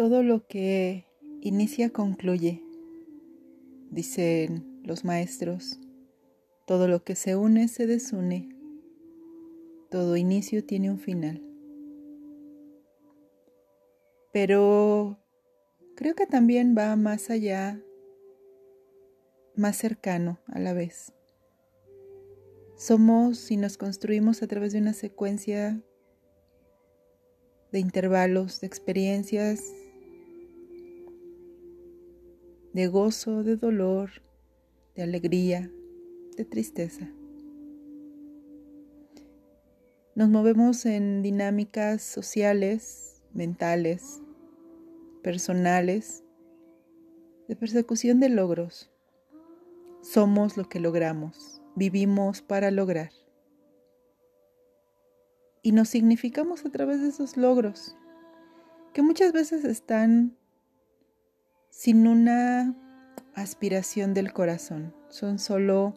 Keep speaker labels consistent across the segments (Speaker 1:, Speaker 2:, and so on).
Speaker 1: Todo lo que inicia concluye, dicen los maestros. Todo lo que se une se desune. Todo inicio tiene un final. Pero creo que también va más allá, más cercano a la vez. Somos y nos construimos a través de una secuencia de intervalos, de experiencias de gozo, de dolor, de alegría, de tristeza. Nos movemos en dinámicas sociales, mentales, personales, de persecución de logros. Somos lo que logramos, vivimos para lograr. Y nos significamos a través de esos logros, que muchas veces están sin una aspiración del corazón. Son solo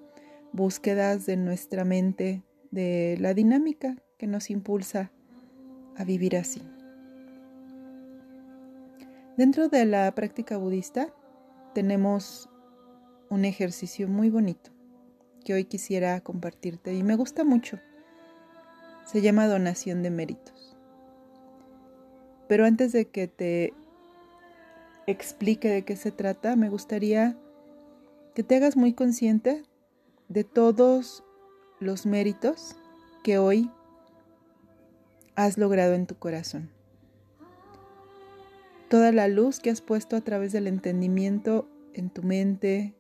Speaker 1: búsquedas de nuestra mente, de la dinámica que nos impulsa a vivir así. Dentro de la práctica budista tenemos un ejercicio muy bonito que hoy quisiera compartirte y me gusta mucho. Se llama donación de méritos. Pero antes de que te explique de qué se trata, me gustaría que te hagas muy consciente de todos los méritos que hoy has logrado en tu corazón. Toda la luz que has puesto a través del entendimiento en tu mente,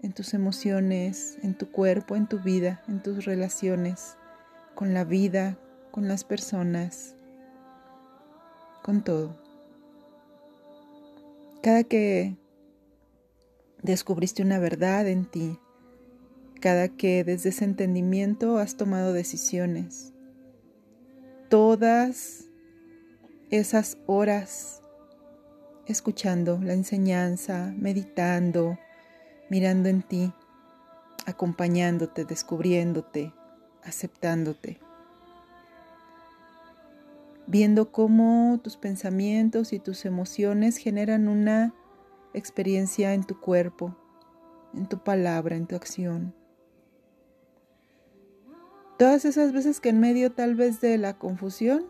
Speaker 1: en tus emociones, en tu cuerpo, en tu vida, en tus relaciones, con la vida, con las personas, con todo. Cada que descubriste una verdad en ti, cada que desde ese entendimiento has tomado decisiones, todas esas horas escuchando la enseñanza, meditando, mirando en ti, acompañándote, descubriéndote, aceptándote viendo cómo tus pensamientos y tus emociones generan una experiencia en tu cuerpo, en tu palabra, en tu acción. Todas esas veces que en medio tal vez de la confusión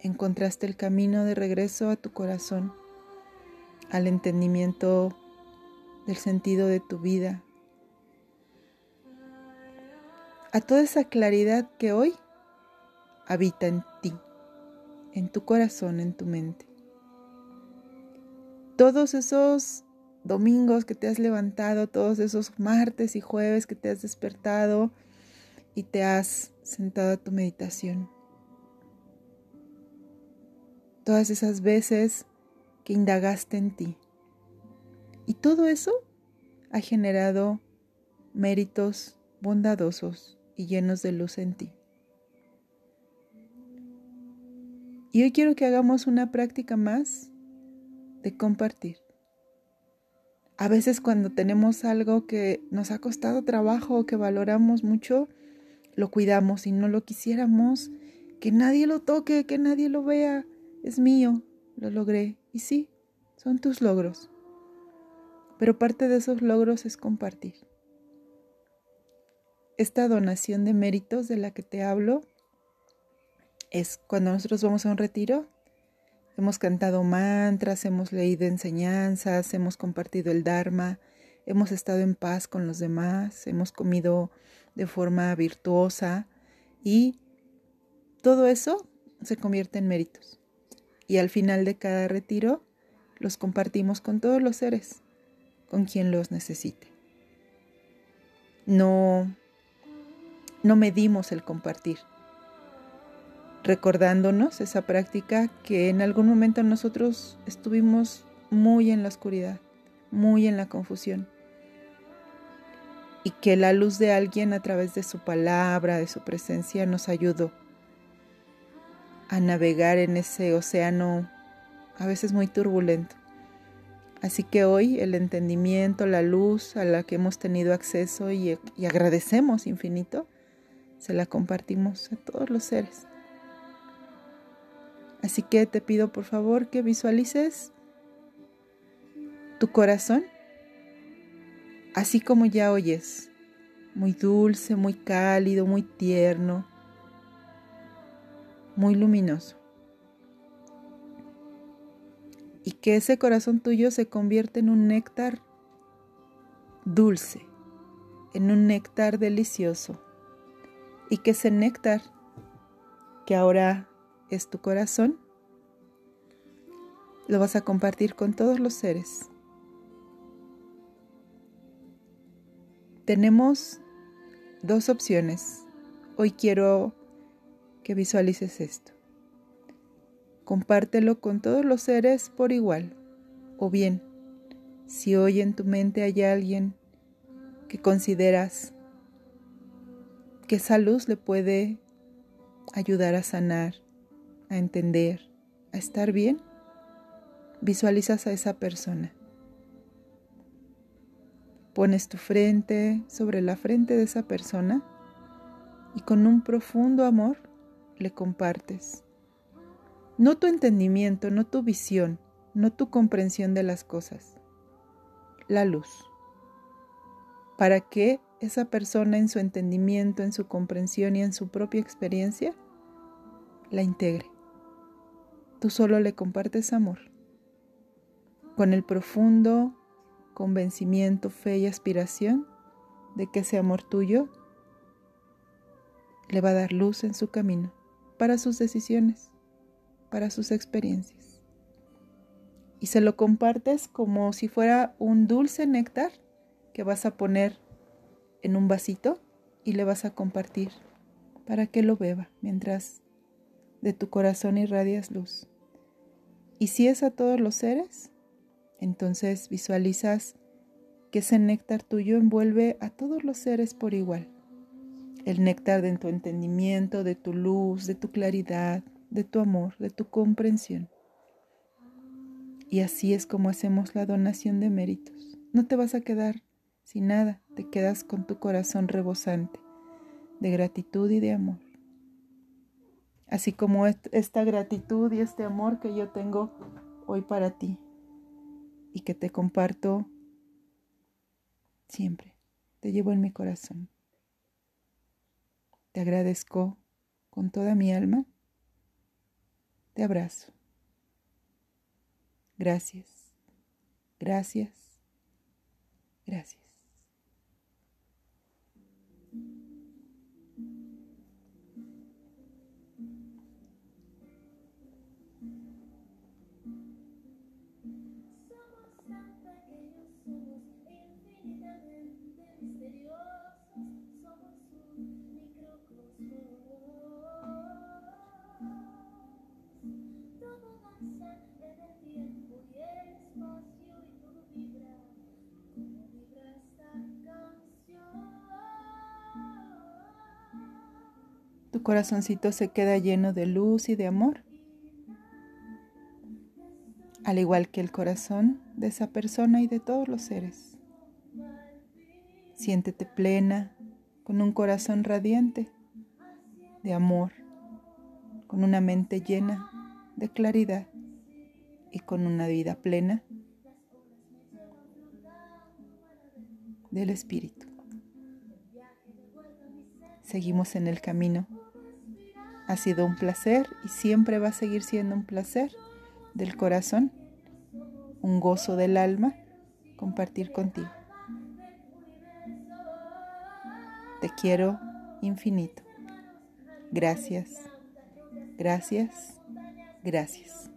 Speaker 1: encontraste el camino de regreso a tu corazón, al entendimiento del sentido de tu vida, a toda esa claridad que hoy habita en ti, en tu corazón, en tu mente. Todos esos domingos que te has levantado, todos esos martes y jueves que te has despertado y te has sentado a tu meditación. Todas esas veces que indagaste en ti. Y todo eso ha generado méritos bondadosos y llenos de luz en ti. Y hoy quiero que hagamos una práctica más de compartir. A veces cuando tenemos algo que nos ha costado trabajo o que valoramos mucho, lo cuidamos y no lo quisiéramos que nadie lo toque, que nadie lo vea. Es mío, lo logré. Y sí, son tus logros. Pero parte de esos logros es compartir. Esta donación de méritos de la que te hablo es cuando nosotros vamos a un retiro, hemos cantado mantras, hemos leído enseñanzas, hemos compartido el Dharma, hemos estado en paz con los demás, hemos comido de forma virtuosa y todo eso se convierte en méritos. Y al final de cada retiro los compartimos con todos los seres, con quien los necesite. No, no medimos el compartir recordándonos esa práctica que en algún momento nosotros estuvimos muy en la oscuridad, muy en la confusión. Y que la luz de alguien a través de su palabra, de su presencia, nos ayudó a navegar en ese océano a veces muy turbulento. Así que hoy el entendimiento, la luz a la que hemos tenido acceso y, y agradecemos infinito, se la compartimos a todos los seres. Así que te pido por favor que visualices tu corazón así como ya oyes, muy dulce, muy cálido, muy tierno, muy luminoso. Y que ese corazón tuyo se convierta en un néctar dulce, en un néctar delicioso. Y que ese néctar, que ahora es tu corazón, lo vas a compartir con todos los seres Tenemos dos opciones. Hoy quiero que visualices esto. Compártelo con todos los seres por igual. O bien, si hoy en tu mente hay alguien que consideras que esa luz le puede ayudar a sanar, a entender, a estar bien, visualizas a esa persona. Pones tu frente sobre la frente de esa persona y con un profundo amor le compartes. No tu entendimiento, no tu visión, no tu comprensión de las cosas, la luz. Para que esa persona en su entendimiento, en su comprensión y en su propia experiencia la integre. Tú solo le compartes amor. Con el profundo convencimiento, fe y aspiración de que ese amor tuyo le va a dar luz en su camino para sus decisiones, para sus experiencias. Y se lo compartes como si fuera un dulce néctar que vas a poner en un vasito y le vas a compartir para que lo beba mientras de tu corazón irradias luz. Y si es a todos los seres, entonces visualizas que ese néctar tuyo envuelve a todos los seres por igual. El néctar de tu entendimiento, de tu luz, de tu claridad, de tu amor, de tu comprensión. Y así es como hacemos la donación de méritos. No te vas a quedar sin nada, te quedas con tu corazón rebosante de gratitud y de amor. Así como esta gratitud y este amor que yo tengo hoy para ti y que te comparto siempre. Te llevo en mi corazón. Te agradezco con toda mi alma. Te abrazo. Gracias. Gracias. Gracias. Corazoncito se queda lleno de luz y de amor, al igual que el corazón de esa persona y de todos los seres. Siéntete plena, con un corazón radiante de amor, con una mente llena de claridad y con una vida plena del Espíritu. Seguimos en el camino ha sido un placer y siempre va a seguir siendo un placer del corazón, un gozo del alma compartir contigo. Te quiero infinito. Gracias, gracias, gracias.